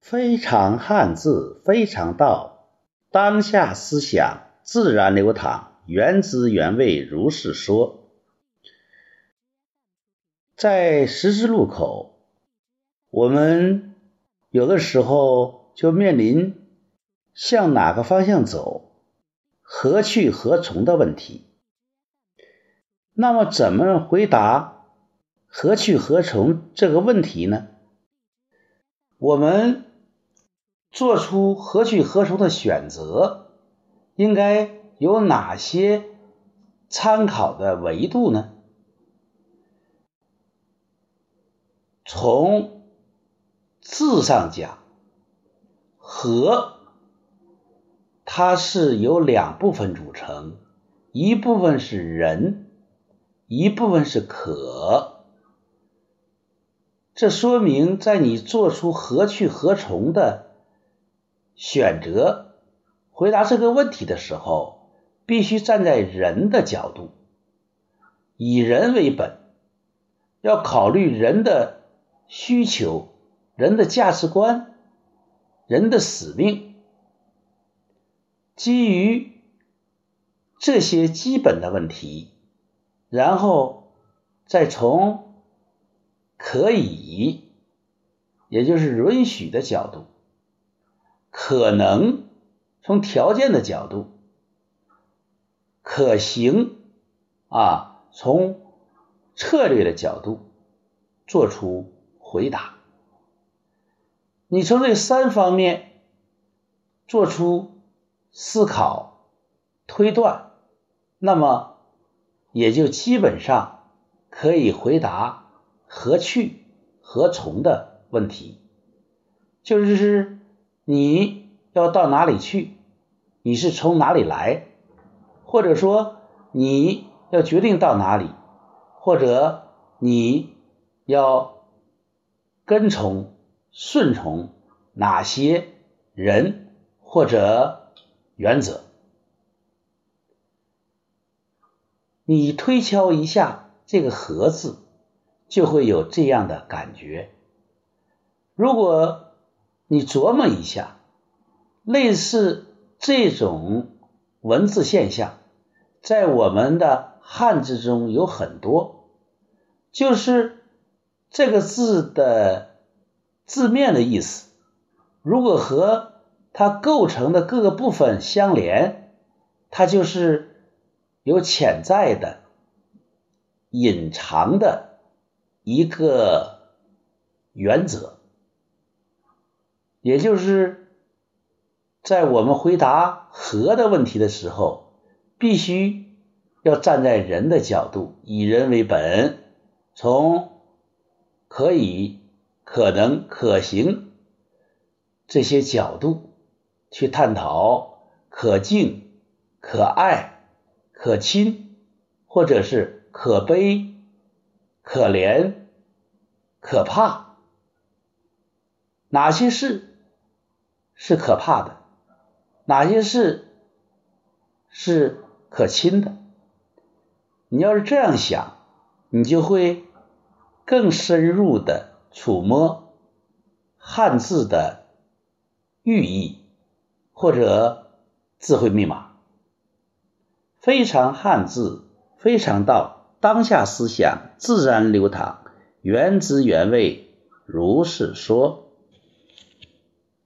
非常汉字，非常道。当下思想自然流淌，原汁原味如是说。在十字路口，我们有的时候就面临向哪个方向走、何去何从的问题。那么，怎么回答何去何从这个问题呢？我们。做出何去何从的选择，应该有哪些参考的维度呢？从字上讲，“和”它是由两部分组成，一部分是人，一部分是可。这说明，在你做出何去何从的。选择回答这个问题的时候，必须站在人的角度，以人为本，要考虑人的需求、人的价值观、人的使命。基于这些基本的问题，然后再从可以，也就是允许的角度。可能从条件的角度，可行啊，从策略的角度做出回答。你从这三方面做出思考推断，那么也就基本上可以回答何去何从的问题，就是。你要到哪里去？你是从哪里来？或者说你要决定到哪里？或者你要跟从、顺从哪些人或者原则？你推敲一下这个“和”字，就会有这样的感觉。如果你琢磨一下，类似这种文字现象，在我们的汉字中有很多，就是这个字的字面的意思，如果和它构成的各个部分相连，它就是有潜在的、隐藏的一个原则。也就是在我们回答“和”的问题的时候，必须要站在人的角度，以人为本，从可以、可能、可行这些角度去探讨可敬、可爱、可亲，或者是可悲、可怜、可怕，哪些事？是可怕的，哪些事是可亲的？你要是这样想，你就会更深入的触摸汉字的寓意或者智慧密码。非常汉字，非常道，当下思想自然流淌，原汁原味，如是说。